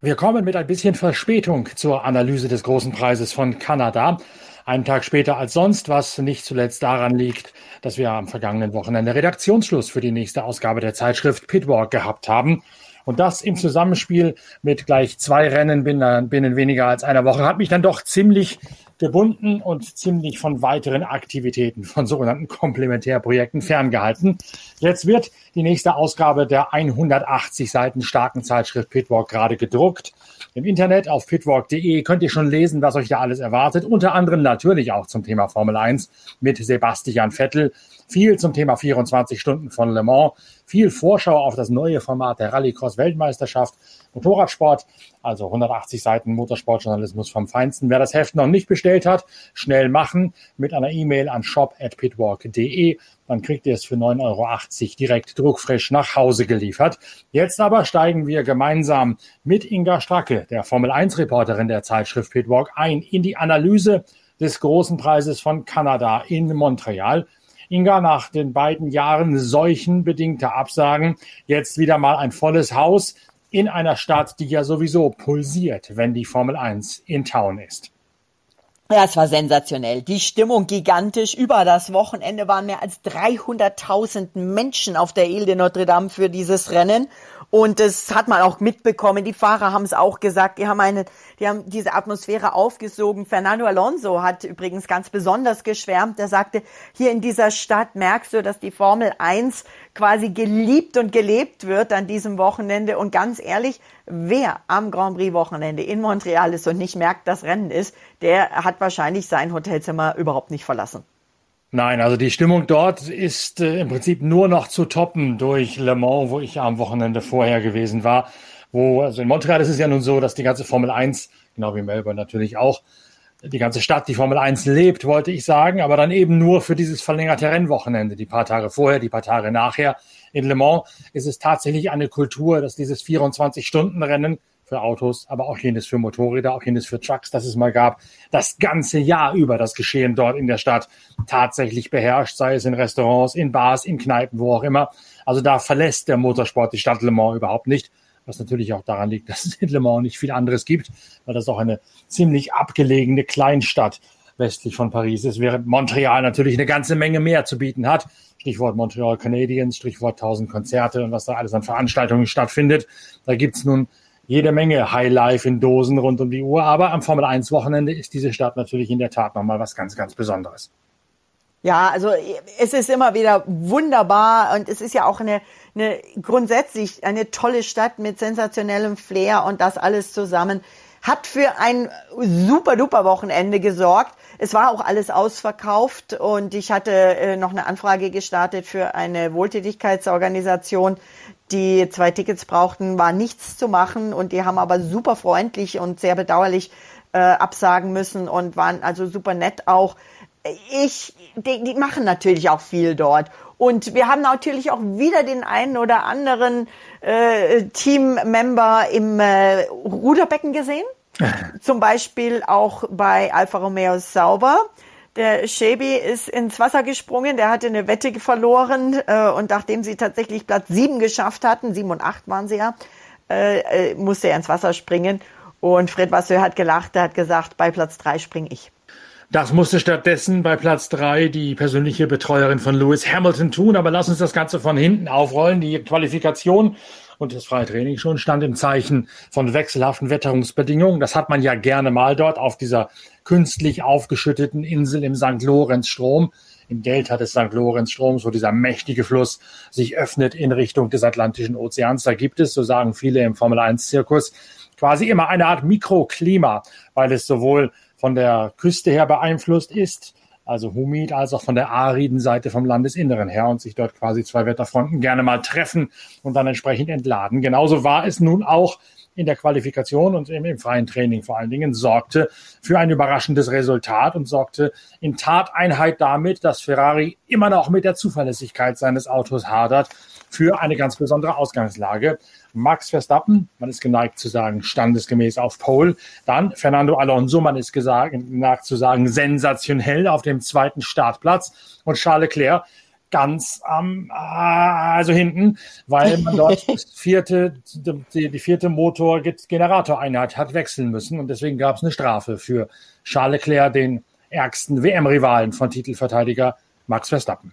Wir kommen mit ein bisschen Verspätung zur Analyse des großen Preises von Kanada. Einen Tag später als sonst, was nicht zuletzt daran liegt, dass wir am vergangenen Wochenende Redaktionsschluss für die nächste Ausgabe der Zeitschrift Pitwalk gehabt haben. Und das im Zusammenspiel mit gleich zwei Rennen binnen, binnen weniger als einer Woche hat mich dann doch ziemlich gebunden und ziemlich von weiteren Aktivitäten, von sogenannten Komplementärprojekten ferngehalten. Jetzt wird die nächste Ausgabe der 180 Seiten starken Zeitschrift Pitwalk gerade gedruckt. Im Internet auf pitwalk.de könnt ihr schon lesen, was euch da alles erwartet. Unter anderem natürlich auch zum Thema Formel 1 mit Sebastian Vettel. Viel zum Thema 24 Stunden von Le Mans viel Vorschau auf das neue Format der Rallycross-Weltmeisterschaft, Motorradsport, also 180 Seiten Motorsportjournalismus vom Feinsten. Wer das Heft noch nicht bestellt hat, schnell machen mit einer E-Mail an shop.pitwalk.de. Dann kriegt ihr es für 9,80 Euro direkt druckfrisch nach Hause geliefert. Jetzt aber steigen wir gemeinsam mit Inga Stracke, der Formel 1-Reporterin der Zeitschrift Pitwalk, ein in die Analyse des großen Preises von Kanada in Montreal. Inga, nach den beiden Jahren seuchenbedingter Absagen, jetzt wieder mal ein volles Haus in einer Stadt, die ja sowieso pulsiert, wenn die Formel 1 in Town ist. Ja, es war sensationell. Die Stimmung gigantisch. Über das Wochenende waren mehr als 300.000 Menschen auf der Ile de Notre Dame für dieses Rennen. Und das hat man auch mitbekommen. Die Fahrer haben es auch gesagt. Die haben eine, die haben diese Atmosphäre aufgesogen. Fernando Alonso hat übrigens ganz besonders geschwärmt. Er sagte, hier in dieser Stadt merkst du, dass die Formel 1 quasi geliebt und gelebt wird an diesem Wochenende. Und ganz ehrlich, wer am Grand Prix Wochenende in Montreal ist und nicht merkt, dass Rennen ist, der hat wahrscheinlich sein Hotelzimmer überhaupt nicht verlassen. Nein, also die Stimmung dort ist äh, im Prinzip nur noch zu toppen durch Le Mans, wo ich am Wochenende vorher gewesen war. Wo, also in Montreal ist es ja nun so, dass die ganze Formel 1, genau wie Melbourne natürlich auch, die ganze Stadt die Formel 1 lebt, wollte ich sagen, aber dann eben nur für dieses verlängerte Rennwochenende, die paar Tage vorher, die paar Tage nachher. In Le Mans ist es tatsächlich eine Kultur, dass dieses 24-Stunden-Rennen für Autos, aber auch jenes für Motorräder, auch jenes für Trucks, das es mal gab, das ganze Jahr über das Geschehen dort in der Stadt tatsächlich beherrscht, sei es in Restaurants, in Bars, in Kneipen, wo auch immer. Also da verlässt der Motorsport die Stadt Le Mans überhaupt nicht, was natürlich auch daran liegt, dass es in Le Mans nicht viel anderes gibt, weil das auch eine ziemlich abgelegene Kleinstadt westlich von Paris ist, während Montreal natürlich eine ganze Menge mehr zu bieten hat. Stichwort Montreal Canadiens, Stichwort 1000 Konzerte und was da alles an Veranstaltungen stattfindet. Da gibt's nun jede Menge Highlife in Dosen rund um die Uhr. Aber am Formel 1 Wochenende ist diese Stadt natürlich in der Tat nochmal was ganz, ganz Besonderes. Ja, also es ist immer wieder wunderbar und es ist ja auch eine, eine grundsätzlich eine tolle Stadt mit sensationellem Flair und das alles zusammen hat für ein super duper Wochenende gesorgt. Es war auch alles ausverkauft und ich hatte äh, noch eine Anfrage gestartet für eine Wohltätigkeitsorganisation, die zwei Tickets brauchten, war nichts zu machen und die haben aber super freundlich und sehr bedauerlich äh, absagen müssen und waren also super nett auch. Ich, die, die machen natürlich auch viel dort. Und wir haben natürlich auch wieder den einen oder anderen äh, Teammember im äh, Ruderbecken gesehen. Zum Beispiel auch bei Alfa Romeo Sauber. Der Shebi ist ins Wasser gesprungen, der hatte eine Wette verloren äh, und nachdem sie tatsächlich Platz sieben geschafft hatten, sieben und acht waren sie ja, äh, äh, musste er ins Wasser springen. Und Fred Vasseur hat gelacht, er hat gesagt, bei Platz drei springe ich. Das musste stattdessen bei Platz drei die persönliche Betreuerin von Lewis Hamilton tun. Aber lass uns das Ganze von hinten aufrollen. Die Qualifikation und das freie Training schon stand im Zeichen von wechselhaften Wetterungsbedingungen. Das hat man ja gerne mal dort auf dieser künstlich aufgeschütteten Insel im St. Lorenz-Strom, im Delta des St. Lorenz-Stroms, wo dieser mächtige Fluss sich öffnet in Richtung des Atlantischen Ozeans. Da gibt es, so sagen viele im Formel-1-Zirkus, quasi immer eine Art Mikroklima, weil es sowohl von der Küste her beeinflusst ist, also humid, als auch von der ariden Seite vom Landesinneren her und sich dort quasi zwei Wetterfronten gerne mal treffen und dann entsprechend entladen. Genauso war es nun auch in der Qualifikation und im, im, freien Training vor allen Dingen, sorgte für ein überraschendes Resultat und sorgte in Tateinheit damit, dass Ferrari immer noch mit der Zuverlässigkeit seines Autos hadert, für eine ganz besondere Ausgangslage. Max Verstappen, man ist geneigt zu sagen, standesgemäß auf Pole. Dann Fernando Alonso, man ist geneigt zu sagen, sensationell auf dem zweiten Startplatz. Und Charles Leclerc, ganz am, äh, also hinten, weil man dort das vierte, die, die vierte Motor-Generatoreinheit hat wechseln müssen und deswegen gab es eine Strafe für Charles Leclerc, den ärgsten WM-Rivalen von Titelverteidiger Max Verstappen.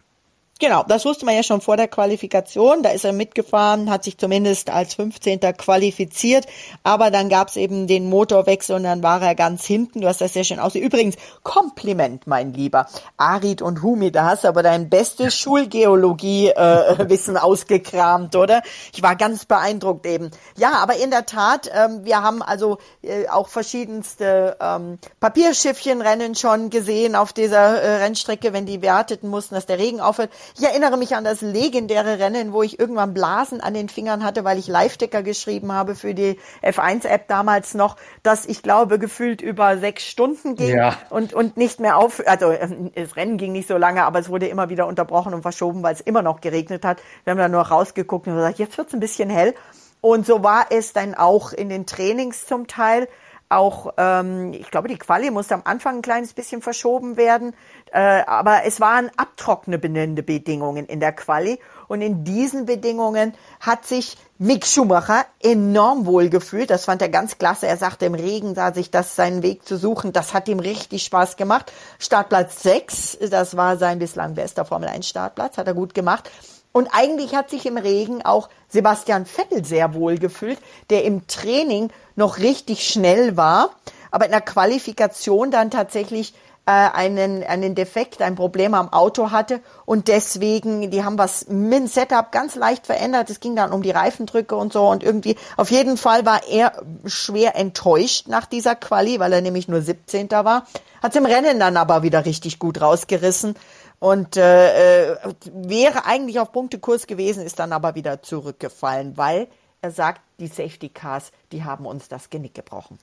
Genau, das wusste man ja schon vor der Qualifikation. Da ist er mitgefahren, hat sich zumindest als 15. qualifiziert. Aber dann gab es eben den Motorwechsel und dann war er ganz hinten. Du hast das sehr schön aus. Übrigens, Kompliment, mein Lieber. Arid und Humi, da hast du aber dein bestes Schulgeologie-Wissen äh, ausgekramt, oder? Ich war ganz beeindruckt eben. Ja, aber in der Tat, ähm, wir haben also äh, auch verschiedenste ähm, Papierschiffchenrennen schon gesehen auf dieser äh, Rennstrecke, wenn die bewerteten mussten, dass der Regen aufhört. Ich erinnere mich an das legendäre Rennen, wo ich irgendwann Blasen an den Fingern hatte, weil ich Live-Ticker geschrieben habe für die F1-App damals noch, dass ich glaube gefühlt über sechs Stunden ging ja. und, und nicht mehr auf, also das Rennen ging nicht so lange, aber es wurde immer wieder unterbrochen und verschoben, weil es immer noch geregnet hat. Wir haben dann nur rausgeguckt und gesagt, jetzt wird es ein bisschen hell. Und so war es dann auch in den Trainings zum Teil auch, ähm, ich glaube, die Quali musste am Anfang ein kleines bisschen verschoben werden, äh, aber es waren abtrocknende Bedingungen in der Quali und in diesen Bedingungen hat sich Mick Schumacher enorm wohl gefühlt. Das fand er ganz klasse. Er sagte, im Regen sah sich das seinen Weg zu suchen. Das hat ihm richtig Spaß gemacht. Startplatz 6, das war sein bislang bester Formel 1 Startplatz, hat er gut gemacht. Und eigentlich hat sich im Regen auch Sebastian Vettel sehr wohl gefühlt, der im Training noch richtig schnell war, aber in der Qualifikation dann tatsächlich äh, einen, einen Defekt, ein Problem am Auto hatte und deswegen, die haben was mit dem Setup ganz leicht verändert. Es ging dann um die Reifendrücke und so und irgendwie, auf jeden Fall war er schwer enttäuscht nach dieser Quali, weil er nämlich nur 17. war. Hat im Rennen dann aber wieder richtig gut rausgerissen und äh, äh, wäre eigentlich auf Punktekurs gewesen, ist dann aber wieder zurückgefallen, weil er sagt, die Safety Cars, die haben uns das Genick gebrochen.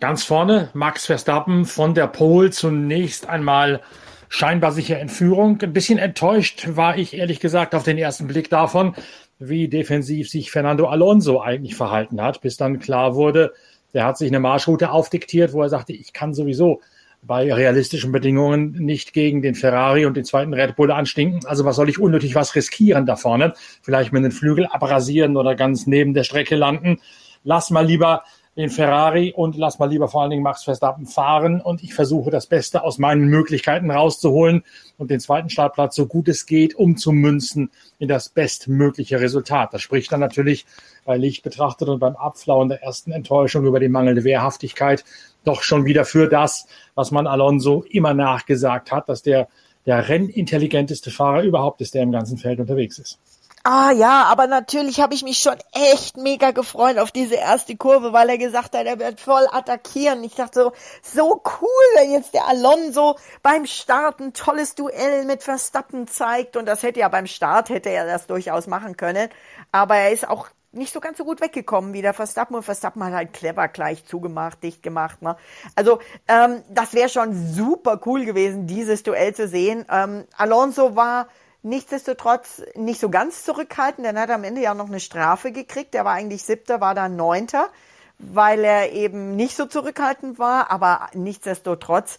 Ganz vorne Max Verstappen von der Pole zunächst einmal scheinbar sicher in Führung. Ein bisschen enttäuscht war ich ehrlich gesagt auf den ersten Blick davon, wie defensiv sich Fernando Alonso eigentlich verhalten hat, bis dann klar wurde, der hat sich eine Marschroute aufdiktiert, wo er sagte, ich kann sowieso bei realistischen Bedingungen nicht gegen den Ferrari und den zweiten Red Bull anstinken. Also was soll ich unnötig was riskieren da vorne? Vielleicht mit den Flügel abrasieren oder ganz neben der Strecke landen. Lass mal lieber den Ferrari und lass mal lieber vor allen Dingen Max Verstappen fahren und ich versuche das Beste aus meinen Möglichkeiten rauszuholen und den zweiten Startplatz so gut es geht umzumünzen in das bestmögliche Resultat. Das spricht dann natürlich bei Licht betrachtet und beim Abflauen der ersten Enttäuschung über die mangelnde Wehrhaftigkeit doch schon wieder für das, was man Alonso immer nachgesagt hat, dass der der rennintelligenteste Fahrer überhaupt ist, der im ganzen Feld unterwegs ist. Ah ja, aber natürlich habe ich mich schon echt mega gefreut auf diese erste Kurve, weil er gesagt hat, er wird voll attackieren. Ich dachte so, so cool, wenn jetzt der Alonso beim Start ein tolles Duell mit Verstappen zeigt. Und das hätte ja beim Start, hätte er das durchaus machen können. Aber er ist auch nicht so ganz so gut weggekommen wie der Verstappen und Verstappen hat halt clever gleich zugemacht, dicht gemacht. Ne? Also ähm, das wäre schon super cool gewesen, dieses Duell zu sehen. Ähm, Alonso war nichtsdestotrotz nicht so ganz zurückhaltend, denn er hat am Ende ja noch eine Strafe gekriegt. Der war eigentlich siebter, war dann neunter, weil er eben nicht so zurückhaltend war, aber nichtsdestotrotz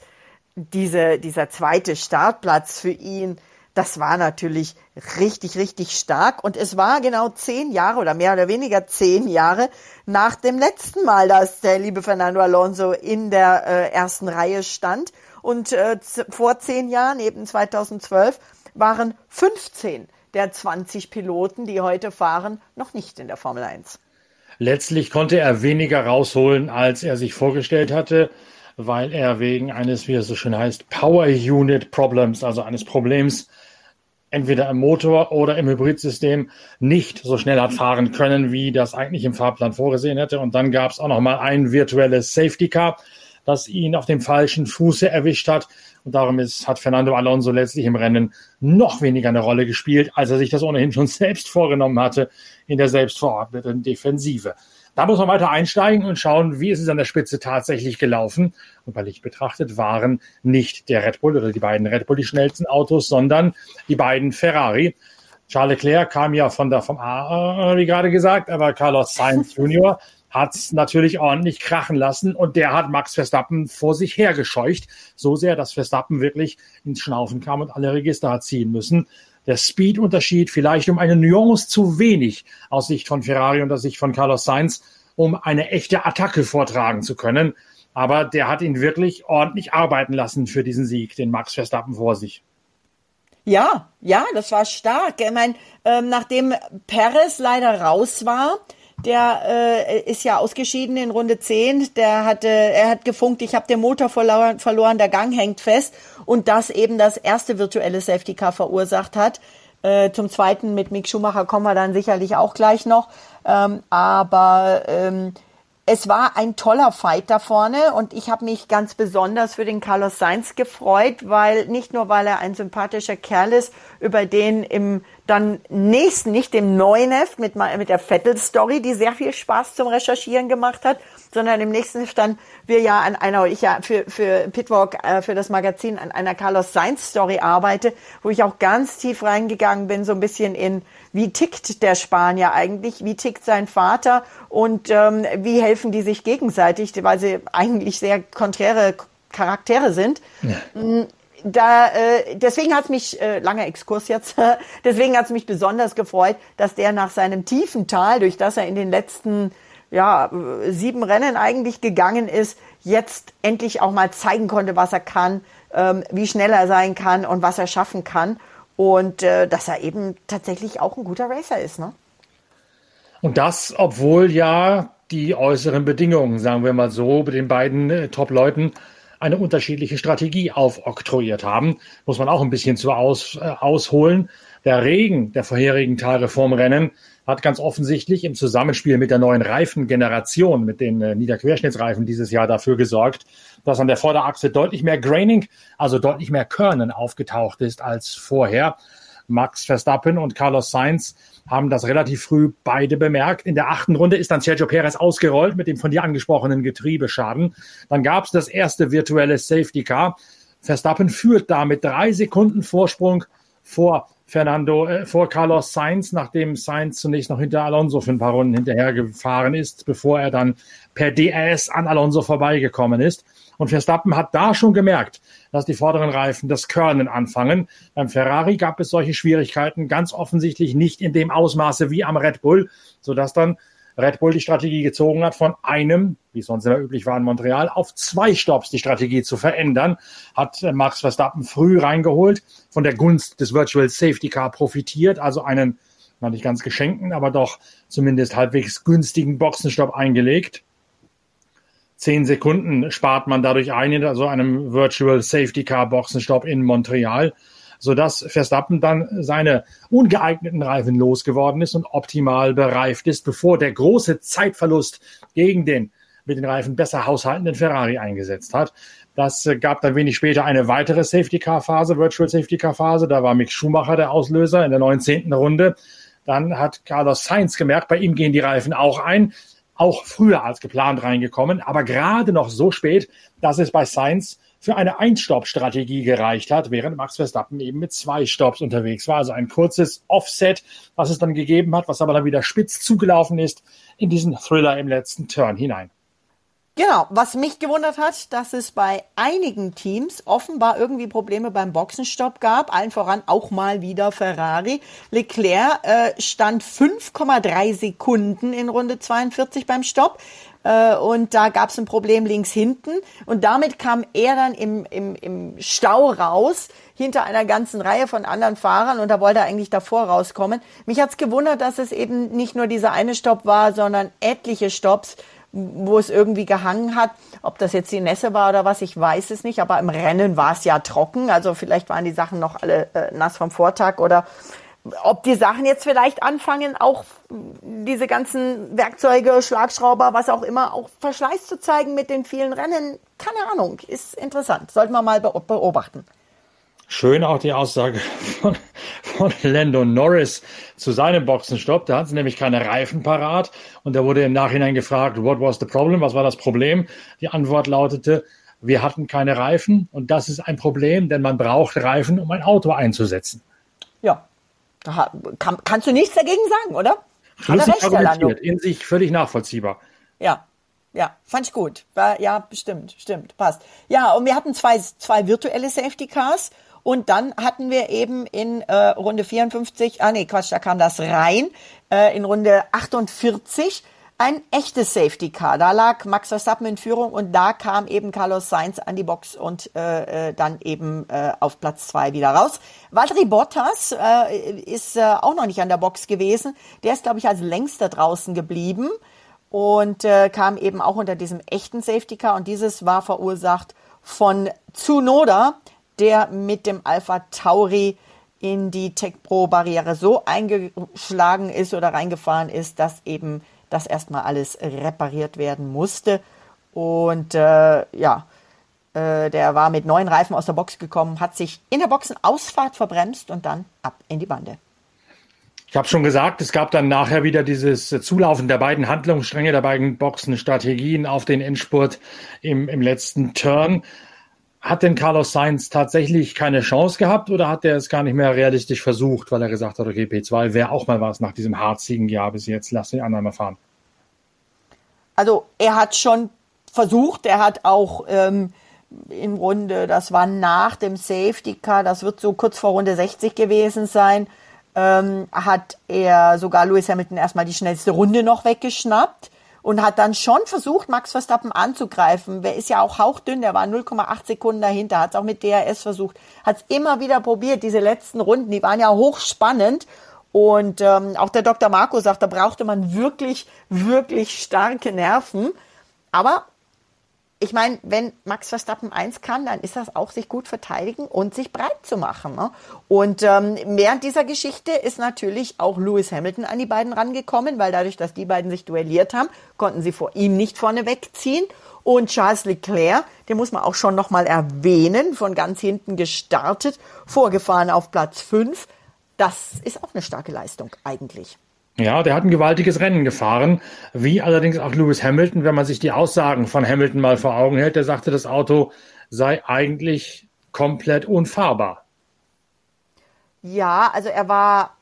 diese, dieser zweite Startplatz für ihn das war natürlich richtig, richtig stark. Und es war genau zehn Jahre oder mehr oder weniger zehn Jahre nach dem letzten Mal, dass der liebe Fernando Alonso in der äh, ersten Reihe stand. Und äh, vor zehn Jahren, eben 2012, waren 15 der 20 Piloten, die heute fahren, noch nicht in der Formel 1. Letztlich konnte er weniger rausholen, als er sich vorgestellt hatte, weil er wegen eines, wie es so schön heißt, Power Unit Problems, also eines Problems entweder im Motor oder im Hybridsystem nicht so schnell hat fahren können, wie das eigentlich im Fahrplan vorgesehen hätte. Und dann gab es auch noch mal ein virtuelles Safety Car, das ihn auf dem falschen Fuße erwischt hat. Und darum ist, hat Fernando Alonso letztlich im Rennen noch weniger eine Rolle gespielt, als er sich das ohnehin schon selbst vorgenommen hatte in der selbstverordneten Defensive. Da muss man weiter einsteigen und schauen, wie ist es an der Spitze tatsächlich gelaufen. Und bei Licht betrachtet waren nicht der Red Bull oder die beiden Red Bull die schnellsten Autos, sondern die beiden Ferrari. Charles Leclerc kam ja von der vom A, wie gerade gesagt, aber Carlos Sainz Jr. hat es natürlich ordentlich krachen lassen und der hat Max Verstappen vor sich hergescheucht. So sehr, dass Verstappen wirklich ins Schnaufen kam und alle Register hat ziehen müssen. Der Speed-Unterschied vielleicht um eine Nuance zu wenig aus Sicht von Ferrari und aus Sicht von Carlos Sainz, um eine echte Attacke vortragen zu können. Aber der hat ihn wirklich ordentlich arbeiten lassen für diesen Sieg, den Max Verstappen vor sich. Ja, ja, das war stark. Ich meine, ähm, nachdem Perez leider raus war, der äh, ist ja ausgeschieden in Runde 10. Der hatte, er hat gefunkt, ich habe den Motor verloren, verloren, der Gang hängt fest und das eben das erste virtuelle Safety Car verursacht hat. Äh, zum zweiten mit Mick Schumacher kommen wir dann sicherlich auch gleich noch. Ähm, aber ähm, es war ein toller Fight da vorne und ich habe mich ganz besonders für den Carlos Sainz gefreut, weil nicht nur weil er ein sympathischer Kerl ist, über den im dann nächsten, nicht dem neuen Heft mit, mit der Vettel-Story, die sehr viel Spaß zum Recherchieren gemacht hat, sondern im nächsten Heft dann wir ja an einer, ich ja für, für Pitwalk, äh, für das Magazin an einer Carlos Sainz-Story arbeite, wo ich auch ganz tief reingegangen bin, so ein bisschen in, wie tickt der Spanier eigentlich, wie tickt sein Vater und ähm, wie helfen die sich gegenseitig, weil sie eigentlich sehr konträre Charaktere sind. Ja. Da, äh, deswegen hat es mich, äh, langer Exkurs jetzt, deswegen hat es mich besonders gefreut, dass der nach seinem tiefen Tal, durch das er in den letzten ja, sieben Rennen eigentlich gegangen ist, jetzt endlich auch mal zeigen konnte, was er kann, ähm, wie schnell er sein kann und was er schaffen kann. Und äh, dass er eben tatsächlich auch ein guter Racer ist. Ne? Und das, obwohl ja die äußeren Bedingungen, sagen wir mal so, bei den beiden äh, Top-Leuten eine unterschiedliche Strategie aufoktroyiert haben. Muss man auch ein bisschen zu aus, äh, ausholen. Der Regen der vorherigen Tage vorm Rennen hat ganz offensichtlich im Zusammenspiel mit der neuen Reifengeneration, mit den äh, Niederquerschnittsreifen dieses Jahr dafür gesorgt, dass an der Vorderachse deutlich mehr Graining, also deutlich mehr Körnen aufgetaucht ist als vorher. Max Verstappen und Carlos Sainz haben das relativ früh beide bemerkt. In der achten Runde ist dann Sergio Perez ausgerollt mit dem von dir angesprochenen Getriebeschaden. Dann gab es das erste virtuelle Safety Car. Verstappen führt damit drei Sekunden Vorsprung vor Fernando, äh, vor Carlos Sainz, nachdem Sainz zunächst noch hinter Alonso für ein paar Runden hinterhergefahren ist, bevor er dann per DRS an Alonso vorbeigekommen ist. Und Verstappen hat da schon gemerkt, dass die vorderen Reifen das Körnen anfangen. Beim Ferrari gab es solche Schwierigkeiten ganz offensichtlich nicht in dem Ausmaße wie am Red Bull, sodass dann Red Bull die Strategie gezogen hat, von einem, wie es sonst immer üblich war in Montreal, auf zwei Stops die Strategie zu verändern, hat äh, Max Verstappen früh reingeholt, von der Gunst des Virtual Safety Car profitiert, also einen, noch nicht ganz geschenkten, aber doch zumindest halbwegs günstigen Boxenstopp eingelegt. Zehn Sekunden spart man dadurch ein in so einem Virtual Safety Car Boxenstopp in Montreal, sodass Verstappen dann seine ungeeigneten Reifen losgeworden ist und optimal bereift ist, bevor der große Zeitverlust gegen den mit den Reifen besser haushaltenden Ferrari eingesetzt hat. Das gab dann wenig später eine weitere Safety Car Phase, Virtual Safety Car Phase. Da war Mick Schumacher der Auslöser in der 19. Runde. Dann hat Carlos Sainz gemerkt, bei ihm gehen die Reifen auch ein auch früher als geplant reingekommen, aber gerade noch so spät, dass es bei Sainz für eine Einstopp-Strategie gereicht hat, während Max Verstappen eben mit zwei Stops unterwegs war. Also ein kurzes Offset, was es dann gegeben hat, was aber dann wieder spitz zugelaufen ist in diesen Thriller im letzten Turn hinein. Genau, was mich gewundert hat, dass es bei einigen Teams offenbar irgendwie Probleme beim Boxenstopp gab, allen voran auch mal wieder Ferrari. Leclerc äh, stand 5,3 Sekunden in Runde 42 beim Stopp äh, und da gab es ein Problem links hinten und damit kam er dann im, im, im Stau raus hinter einer ganzen Reihe von anderen Fahrern und da wollte er eigentlich davor rauskommen. Mich hat's gewundert, dass es eben nicht nur dieser eine Stopp war, sondern etliche Stopps wo es irgendwie gehangen hat. Ob das jetzt die Nässe war oder was, ich weiß es nicht. Aber im Rennen war es ja trocken. Also vielleicht waren die Sachen noch alle äh, nass vom Vortag oder ob die Sachen jetzt vielleicht anfangen, auch diese ganzen Werkzeuge, Schlagschrauber, was auch immer, auch Verschleiß zu zeigen mit den vielen Rennen. Keine Ahnung, ist interessant. Sollten wir mal beobachten. Schön auch die Aussage von, von Lando Norris zu seinem Boxenstopp. Da hatten sie nämlich keine Reifen parat und da wurde im Nachhinein gefragt, what was the problem? Was war das Problem? Die Antwort lautete, wir hatten keine Reifen und das ist ein Problem, denn man braucht Reifen, um ein Auto einzusetzen. Ja, kann, kannst du nichts dagegen sagen, oder? Schlüssig argumentiert, in sich völlig nachvollziehbar. Ja, ja, fand ich gut. War, ja, bestimmt, stimmt, passt. Ja, und wir hatten zwei, zwei virtuelle Safety Cars und dann hatten wir eben in äh, Runde 54, ah nee, Quatsch, da kam das rein, äh, in Runde 48 ein echtes Safety Car. Da lag Max Verstappen in Führung und da kam eben Carlos Sainz an die Box und äh, äh dann eben äh, auf Platz zwei wieder raus. Valtteri Bottas äh, ist äh, auch noch nicht an der Box gewesen. Der ist, glaube ich, als längster draußen geblieben und äh, kam eben auch unter diesem echten Safety Car und dieses war verursacht von Tsunoda, der mit dem Alpha Tauri in die Tech Pro Barriere so eingeschlagen ist oder reingefahren ist, dass eben dass erstmal alles repariert werden musste. Und äh, ja, äh, der war mit neuen Reifen aus der Box gekommen, hat sich in der Boxenausfahrt verbremst und dann ab in die Bande. Ich habe schon gesagt, es gab dann nachher wieder dieses Zulaufen der beiden Handlungsstränge, der beiden Boxenstrategien auf den Endspurt im, im letzten Turn. Hat denn Carlos Sainz tatsächlich keine Chance gehabt oder hat er es gar nicht mehr realistisch versucht, weil er gesagt hat, okay, P2 wäre auch mal was nach diesem harzigen Jahr bis jetzt, lass den anderen mal fahren? Also er hat schon versucht, er hat auch ähm, in Runde, das war nach dem Safety Car, das wird so kurz vor Runde 60 gewesen sein, ähm, hat er sogar Lewis Hamilton erstmal die schnellste Runde noch weggeschnappt und hat dann schon versucht, Max Verstappen anzugreifen. Wer ist ja auch hauchdünn, der war 0,8 Sekunden dahinter, hat es auch mit DRS versucht, hat es immer wieder probiert, diese letzten Runden, die waren ja hochspannend. Und ähm, auch der Dr. Marco sagt, da brauchte man wirklich, wirklich starke Nerven. Aber ich meine, wenn Max Verstappen eins kann, dann ist das auch sich gut verteidigen und sich breit zu machen. Ne? Und ähm, während dieser Geschichte ist natürlich auch Lewis Hamilton an die beiden rangekommen, weil dadurch, dass die beiden sich duelliert haben, konnten sie vor ihm nicht vorne wegziehen. Und Charles Leclerc, den muss man auch schon nochmal erwähnen, von ganz hinten gestartet, vorgefahren auf Platz 5. Das ist auch eine starke Leistung eigentlich. Ja, der hat ein gewaltiges Rennen gefahren, wie allerdings auch Lewis Hamilton, wenn man sich die Aussagen von Hamilton mal vor Augen hält, der sagte, das Auto sei eigentlich komplett unfahrbar. Ja, also er war,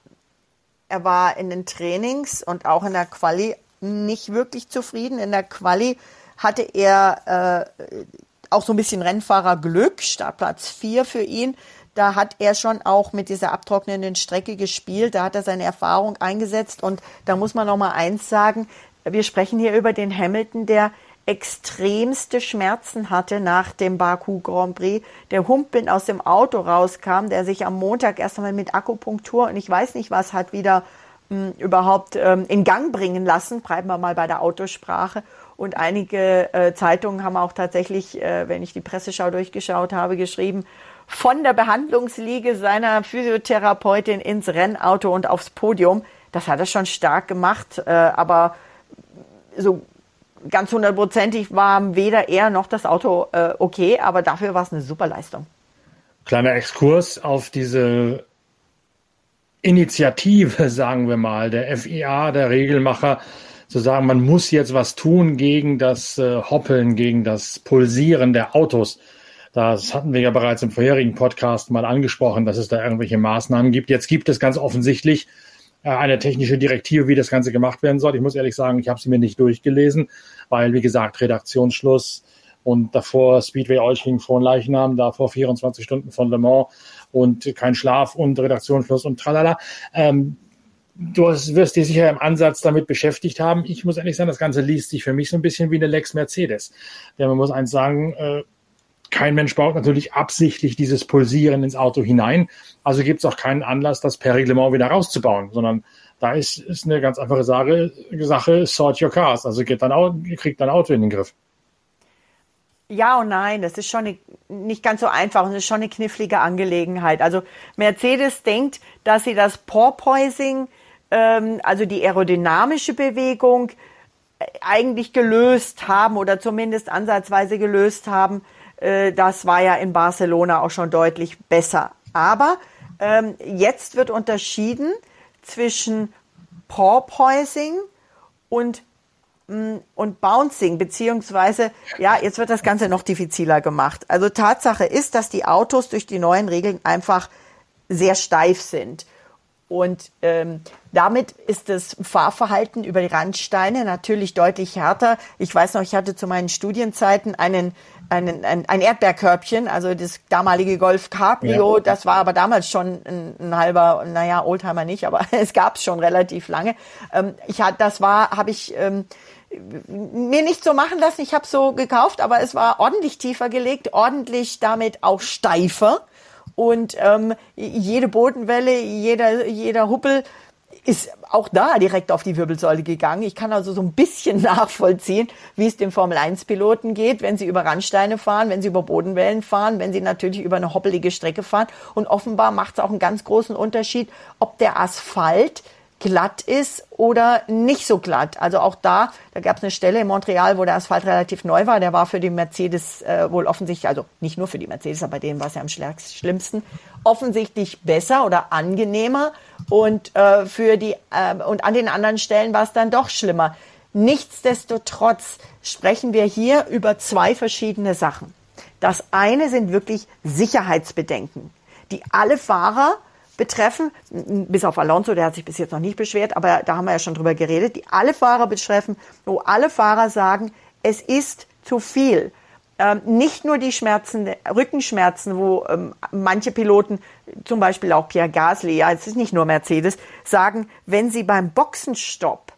er war in den Trainings und auch in der Quali nicht wirklich zufrieden. In der Quali hatte er äh, auch so ein bisschen Rennfahrerglück, Startplatz 4 für ihn. Da hat er schon auch mit dieser abtrocknenden Strecke gespielt. Da hat er seine Erfahrung eingesetzt. Und da muss man noch mal eins sagen. Wir sprechen hier über den Hamilton, der extremste Schmerzen hatte nach dem Baku Grand Prix, der humpelnd aus dem Auto rauskam, der sich am Montag erst einmal mit Akupunktur und ich weiß nicht was hat wieder mh, hm, überhaupt ähm, in Gang bringen lassen, bleiben wir mal bei der Autosprache. Und einige äh, Zeitungen haben auch tatsächlich, äh, wenn ich die Presseschau durchgeschaut habe, geschrieben, von der Behandlungsliege seiner Physiotherapeutin ins Rennauto und aufs Podium. Das hat er schon stark gemacht, äh, aber so ganz hundertprozentig war weder er noch das Auto äh, okay, aber dafür war es eine super Leistung. Kleiner Exkurs auf diese Initiative, sagen wir mal, der FIA, der Regelmacher, zu sagen, man muss jetzt was tun gegen das äh, Hoppeln, gegen das Pulsieren der Autos. Das hatten wir ja bereits im vorherigen Podcast mal angesprochen, dass es da irgendwelche Maßnahmen gibt. Jetzt gibt es ganz offensichtlich äh, eine technische Direktive, wie das Ganze gemacht werden soll. Ich muss ehrlich sagen, ich habe sie mir nicht durchgelesen, weil, wie gesagt, Redaktionsschluss und davor Speedway Olching von Leichnam, davor 24 Stunden von Le Mans und kein Schlaf und Redaktionsschluss und tralala. Ähm, du wirst dich sicher im Ansatz damit beschäftigt haben. Ich muss ehrlich sagen, das Ganze liest sich für mich so ein bisschen wie eine Lex Mercedes. Denn man muss eins sagen, äh, kein Mensch baut natürlich absichtlich dieses Pulsieren ins Auto hinein. Also gibt es auch keinen Anlass, das per Reglement wieder rauszubauen, sondern da ist, ist eine ganz einfache Sache, Sache, sort your cars. Also geht dein kriegt dein Auto in den Griff. Ja und nein, das ist schon eine, nicht ganz so einfach und es ist schon eine knifflige Angelegenheit. Also Mercedes denkt, dass sie das Porpoising, ähm, also die aerodynamische Bewegung, äh, eigentlich gelöst haben oder zumindest ansatzweise gelöst haben äh, das war ja in Barcelona auch schon deutlich besser. Aber ähm, jetzt wird unterschieden zwischen Porpoising und mm, und Bouncing, beziehungsweise, ja, jetzt wird das Ganze noch diffiziler gemacht. Also Tatsache ist, dass die Autos durch die neuen Regeln einfach sehr steif sind. Und ähm, damit ist das Fahrverhalten über die Randsteine natürlich deutlich härter. Ich weiß noch, ich hatte zu meinen Studienzeiten einen, einen, ein, ein Erdbeerkörbchen, also das damalige Golf Cabrio. Ja. Das war aber damals schon ein, ein halber, naja, Oldtimer nicht, aber es gab es schon relativ lange. Ähm, ich hatte, das war, habe ich ähm, mir nicht so machen lassen. Ich habe so gekauft, aber es war ordentlich tiefer gelegt, ordentlich damit auch steifer und ähm, jede Bodenwelle, jeder, jeder Huppel ist auch da direkt auf die Wirbelsäule gegangen. Ich kann also so ein bisschen nachvollziehen, wie es dem Formel-1-Piloten geht, wenn sie über Randsteine fahren, wenn sie über Bodenwellen fahren, wenn sie natürlich über eine hoppelige Strecke fahren. Und offenbar macht es auch einen ganz großen Unterschied, ob der Asphalt glatt ist oder nicht so glatt. Also auch da, da gab es eine Stelle in Montreal, wo der Asphalt relativ neu war. Der war für die Mercedes äh, wohl offensichtlich, also nicht nur für die Mercedes, aber bei denen war es ja am schlimmsten, offensichtlich besser oder angenehmer. Und äh, für die äh, und an den anderen Stellen war es dann doch schlimmer. Nichtsdestotrotz sprechen wir hier über zwei verschiedene Sachen. Das eine sind wirklich Sicherheitsbedenken, die alle Fahrer betreffen, bis auf Alonso, der hat sich bis jetzt noch nicht beschwert, aber da haben wir ja schon drüber geredet, die alle Fahrer betreffen, wo alle Fahrer sagen, es ist zu viel. Ähm, nicht nur die Schmerzen, Rückenschmerzen, wo ähm, manche Piloten, zum Beispiel auch Pierre Gasly, ja, es ist nicht nur Mercedes, sagen, wenn sie beim Boxenstopp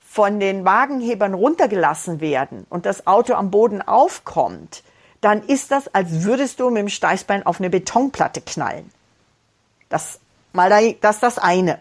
von den Wagenhebern runtergelassen werden und das Auto am Boden aufkommt, dann ist das, als würdest du mit dem Steißbein auf eine Betonplatte knallen. Das mal da, das ist das eine.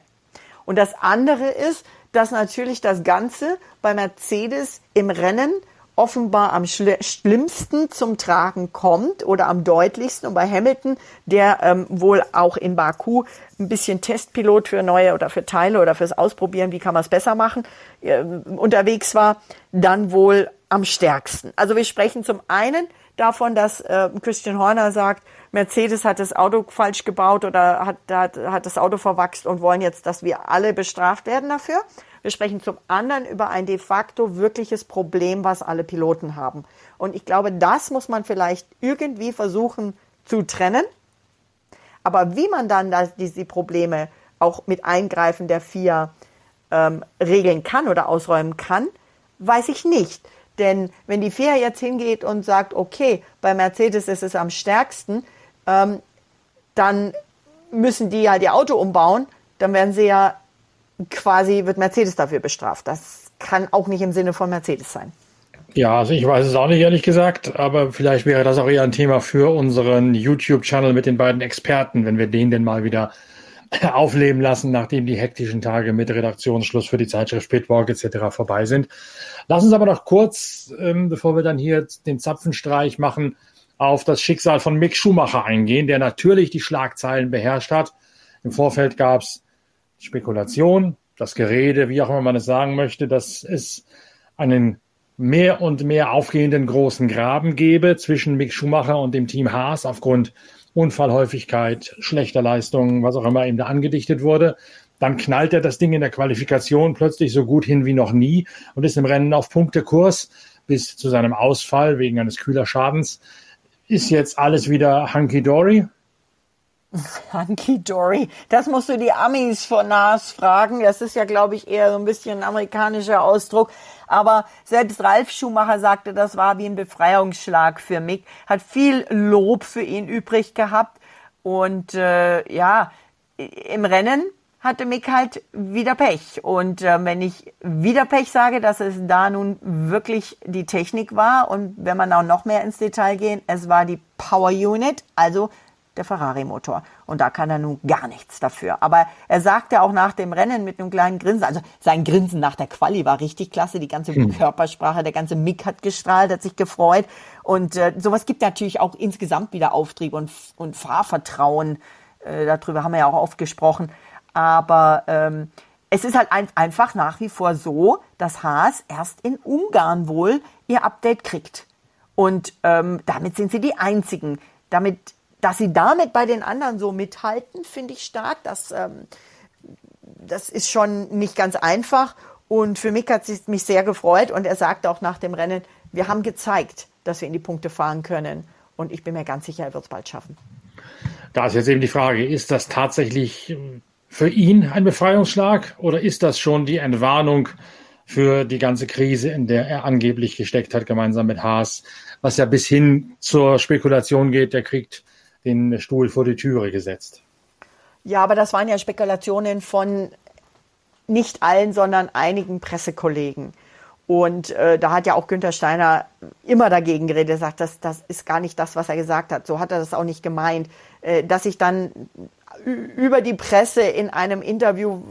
Und das andere ist, dass natürlich das Ganze bei Mercedes im Rennen offenbar am schlimmsten zum Tragen kommt oder am deutlichsten. Und bei Hamilton, der ähm, wohl auch in Baku ein bisschen Testpilot für neue oder für Teile oder fürs Ausprobieren, wie kann man es besser machen, äh, unterwegs war, dann wohl am stärksten. Also wir sprechen zum einen davon, dass äh, Christian Horner sagt, Mercedes hat das Auto falsch gebaut oder hat, hat, hat das Auto verwachst und wollen jetzt, dass wir alle bestraft werden dafür. Wir sprechen zum anderen über ein de facto wirkliches Problem, was alle Piloten haben. Und ich glaube, das muss man vielleicht irgendwie versuchen zu trennen. Aber wie man dann das, diese Probleme auch mit Eingreifen der vier ähm, regeln kann oder ausräumen kann, weiß ich nicht. Denn wenn die FIA jetzt hingeht und sagt, okay, bei Mercedes ist es am stärksten, ähm, dann müssen die ja die Auto umbauen, dann werden sie ja quasi, wird Mercedes dafür bestraft. Das kann auch nicht im Sinne von Mercedes sein. Ja, also ich weiß es auch nicht, ehrlich gesagt, aber vielleicht wäre das auch eher ein Thema für unseren YouTube-Channel mit den beiden Experten, wenn wir den denn mal wieder aufleben lassen, nachdem die hektischen Tage mit Redaktionsschluss für die Zeitschrift Pitwalk etc. vorbei sind. Lass uns aber noch kurz, ähm, bevor wir dann hier den Zapfenstreich machen, auf das Schicksal von Mick Schumacher eingehen, der natürlich die Schlagzeilen beherrscht hat. Im Vorfeld gab es Spekulation, das Gerede, wie auch immer man es sagen möchte, dass es einen mehr und mehr aufgehenden großen Graben gebe zwischen Mick Schumacher und dem Team Haas aufgrund Unfallhäufigkeit, schlechter Leistungen, was auch immer ihm da angedichtet wurde. Dann knallt er das Ding in der Qualifikation plötzlich so gut hin wie noch nie und ist im Rennen auf Punktekurs bis zu seinem Ausfall wegen eines Kühlerschadens ist jetzt alles wieder hunky-dory? Hunky-dory. Das musst du die Amis von NAS fragen. Das ist ja, glaube ich, eher so ein bisschen ein amerikanischer Ausdruck. Aber selbst Ralf Schumacher sagte, das war wie ein Befreiungsschlag für Mick. Hat viel Lob für ihn übrig gehabt. Und äh, ja, im Rennen hatte Mick halt wieder Pech. Und äh, wenn ich wieder Pech sage, dass es da nun wirklich die Technik war und wenn man auch noch mehr ins Detail gehen, es war die Power Unit, also der Ferrari-Motor. Und da kann er nun gar nichts dafür. Aber er sagte auch nach dem Rennen mit einem kleinen Grinsen, also sein Grinsen nach der Quali war richtig klasse, die ganze mhm. Körpersprache, der ganze Mick hat gestrahlt, hat sich gefreut. Und äh, sowas gibt natürlich auch insgesamt wieder Auftrieb und, und Fahrvertrauen. Äh, darüber haben wir ja auch oft gesprochen. Aber ähm, es ist halt ein, einfach nach wie vor so, dass Haas erst in Ungarn wohl ihr Update kriegt. Und ähm, damit sind sie die Einzigen. Damit, dass sie damit bei den anderen so mithalten, finde ich stark. Das, ähm, das ist schon nicht ganz einfach. Und für mich hat es mich sehr gefreut. Und er sagte auch nach dem Rennen, wir haben gezeigt, dass wir in die Punkte fahren können. Und ich bin mir ganz sicher, er wird es bald schaffen. Da ist jetzt eben die Frage, ist das tatsächlich für ihn ein Befreiungsschlag oder ist das schon die Entwarnung für die ganze Krise, in der er angeblich gesteckt hat, gemeinsam mit Haas, was ja bis hin zur Spekulation geht, der kriegt den Stuhl vor die Türe gesetzt. Ja, aber das waren ja Spekulationen von nicht allen, sondern einigen Pressekollegen. Und äh, da hat ja auch Günther Steiner immer dagegen geredet. Er sagt, das, das ist gar nicht das, was er gesagt hat. So hat er das auch nicht gemeint. Äh, dass ich dann über die Presse in einem Interview,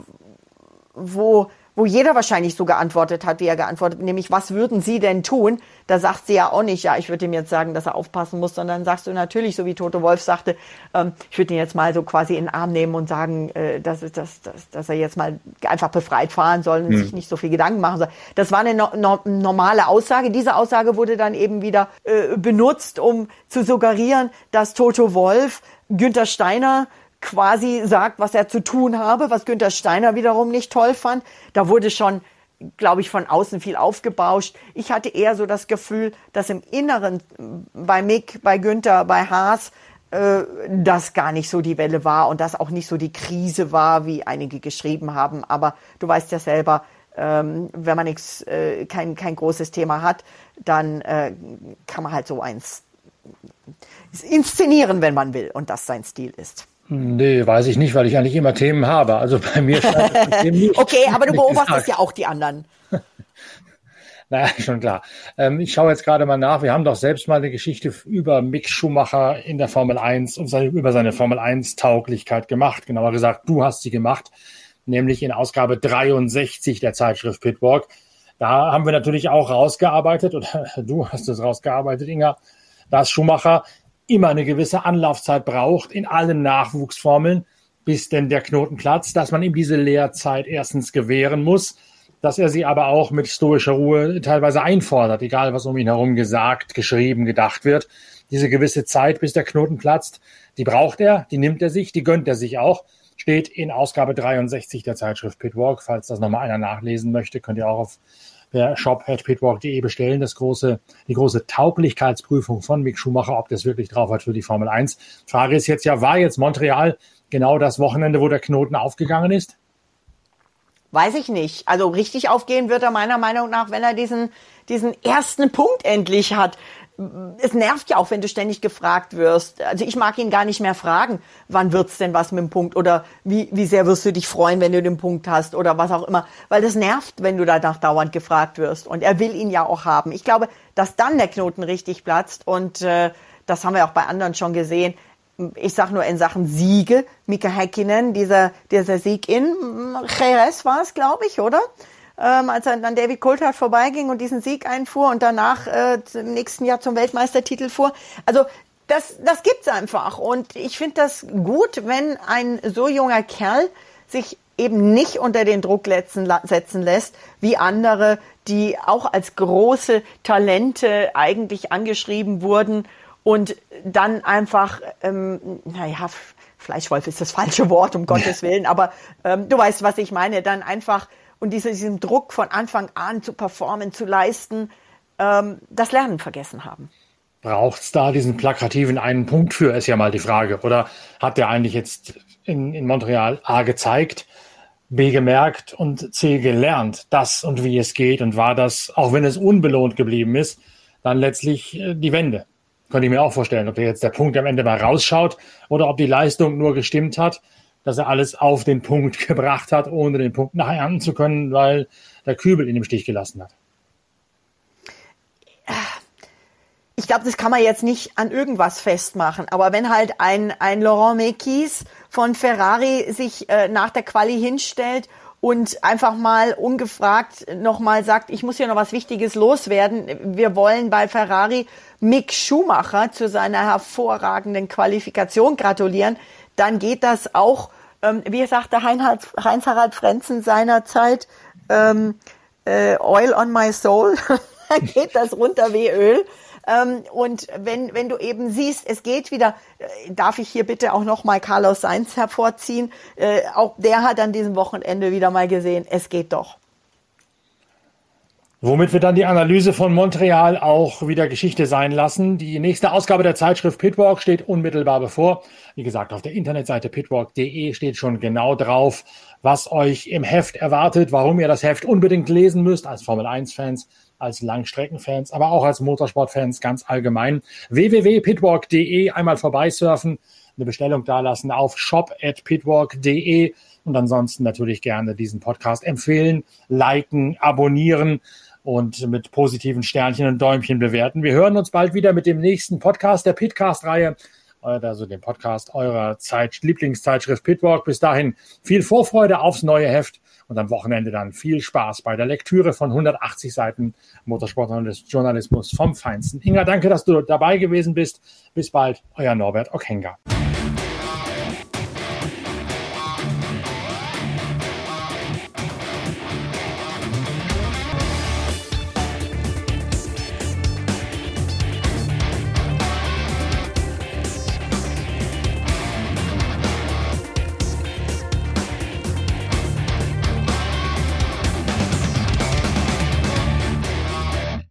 wo wo jeder wahrscheinlich so geantwortet hat, wie er geantwortet, nämlich was würden Sie denn tun? Da sagt sie ja auch nicht, ja, ich würde ihm jetzt sagen, dass er aufpassen muss, sondern sagst du natürlich, so wie Toto Wolf sagte, ähm, ich würde ihn jetzt mal so quasi in den Arm nehmen und sagen, äh, dass, dass, dass, dass er jetzt mal einfach befreit fahren soll und hm. sich nicht so viel Gedanken machen soll. Das war eine no no normale Aussage. Diese Aussage wurde dann eben wieder äh, benutzt, um zu suggerieren, dass Toto Wolf Günther Steiner quasi sagt, was er zu tun habe, was Günther Steiner wiederum nicht toll fand. Da wurde schon, glaube ich, von außen viel aufgebauscht. Ich hatte eher so das Gefühl, dass im Inneren bei Mick, bei Günther, bei Haas äh, das gar nicht so die Welle war und das auch nicht so die Krise war, wie einige geschrieben haben. Aber du weißt ja selber, ähm, wenn man nix, äh, kein, kein großes Thema hat, dann äh, kann man halt so eins inszenieren, wenn man will und das sein Stil ist. Nee, weiß ich nicht, weil ich eigentlich immer Themen habe. Also bei mir nicht. okay, aber du beobachtest ja auch die anderen. naja, schon klar. Ähm, ich schaue jetzt gerade mal nach. Wir haben doch selbst mal eine Geschichte über Mick Schumacher in der Formel 1 und seine, über seine Formel 1 Tauglichkeit gemacht. Genauer gesagt, du hast sie gemacht, nämlich in Ausgabe 63 der Zeitschrift Pitwalk. Da haben wir natürlich auch rausgearbeitet, oder du hast es rausgearbeitet, Inga, dass Schumacher immer eine gewisse Anlaufzeit braucht in allen Nachwuchsformeln, bis denn der Knoten platzt, dass man ihm diese Lehrzeit erstens gewähren muss, dass er sie aber auch mit stoischer Ruhe teilweise einfordert, egal was um ihn herum gesagt, geschrieben, gedacht wird. Diese gewisse Zeit, bis der Knoten platzt, die braucht er, die nimmt er sich, die gönnt er sich auch. Steht in Ausgabe 63 der Zeitschrift Pitwalk. Falls das nochmal einer nachlesen möchte, könnt ihr auch auf per shop.pitwalk.de bestellen. Das große, die große Tauglichkeitsprüfung von Mick Schumacher, ob das wirklich drauf hat für die Formel 1. Frage ist jetzt ja, war jetzt Montreal genau das Wochenende, wo der Knoten aufgegangen ist? Weiß ich nicht. Also richtig aufgehen wird er meiner Meinung nach, wenn er diesen, diesen ersten Punkt endlich hat es nervt ja auch, wenn du ständig gefragt wirst. Also ich mag ihn gar nicht mehr fragen, wann wird's denn was mit dem Punkt oder wie, wie sehr wirst du dich freuen, wenn du den Punkt hast oder was auch immer. Weil das nervt, wenn du danach dauernd gefragt wirst. Und er will ihn ja auch haben. Ich glaube, dass dann der Knoten richtig platzt und äh, das haben wir auch bei anderen schon gesehen. Ich sag nur in Sachen Siege, Mika Häkkinen, dieser, dieser Sieg in Jerez war es, glaube ich, oder? Ähm, als er an David Coulthard vorbeiging und diesen Sieg einfuhr und danach äh, im nächsten Jahr zum Weltmeistertitel fuhr. Also das, das gibt's einfach. Und ich finde das gut, wenn ein so junger Kerl sich eben nicht unter den Druck setzen lässt, wie andere, die auch als große Talente eigentlich angeschrieben wurden und dann einfach, ähm, naja, Fleischwolf ist das falsche Wort, um Gottes Willen, aber ähm, du weißt, was ich meine, dann einfach und diesen Druck von Anfang an zu performen, zu leisten, ähm, das Lernen vergessen haben. Braucht es da diesen plakativen einen Punkt für, ist ja mal die Frage. Oder hat der eigentlich jetzt in, in Montreal A gezeigt, B gemerkt und C gelernt, das und wie es geht und war das, auch wenn es unbelohnt geblieben ist, dann letztlich äh, die Wende. Könnte ich mir auch vorstellen, ob jetzt der Punkt am Ende mal rausschaut oder ob die Leistung nur gestimmt hat dass er alles auf den Punkt gebracht hat, ohne den Punkt nachher zu können, weil der Kübel ihn im Stich gelassen hat. Ich glaube, das kann man jetzt nicht an irgendwas festmachen. Aber wenn halt ein, ein Laurent Mekis von Ferrari sich äh, nach der Quali hinstellt und einfach mal ungefragt nochmal sagt, ich muss hier noch was Wichtiges loswerden. Wir wollen bei Ferrari Mick Schumacher zu seiner hervorragenden Qualifikation gratulieren dann geht das auch, ähm, wie sagte Heinz-Harald Frenzen seinerzeit, ähm, äh, Oil on my soul, dann geht das runter wie Öl. Ähm, und wenn, wenn du eben siehst, es geht wieder, äh, darf ich hier bitte auch nochmal Carlos Sainz hervorziehen, äh, auch der hat an diesem Wochenende wieder mal gesehen, es geht doch. Womit wir dann die Analyse von Montreal auch wieder Geschichte sein lassen. Die nächste Ausgabe der Zeitschrift Pitwalk steht unmittelbar bevor. Wie gesagt, auf der Internetseite pitwalk.de steht schon genau drauf, was euch im Heft erwartet, warum ihr das Heft unbedingt lesen müsst als Formel 1 Fans, als Langstreckenfans, aber auch als Motorsportfans ganz allgemein. www.pitwalk.de einmal vorbeisurfen, eine Bestellung dalassen auf shop@pitwalk.de und ansonsten natürlich gerne diesen Podcast empfehlen, liken, abonnieren und mit positiven Sternchen und Däumchen bewerten. Wir hören uns bald wieder mit dem nächsten Podcast der Pitcast-Reihe, also dem Podcast eurer Zeit, Lieblingszeitschrift Pitwalk. Bis dahin viel Vorfreude aufs neue Heft und am Wochenende dann viel Spaß bei der Lektüre von 180 Seiten Motorsportjournalismus vom Feinsten. Inga, danke, dass du dabei gewesen bist. Bis bald, euer Norbert Okenga.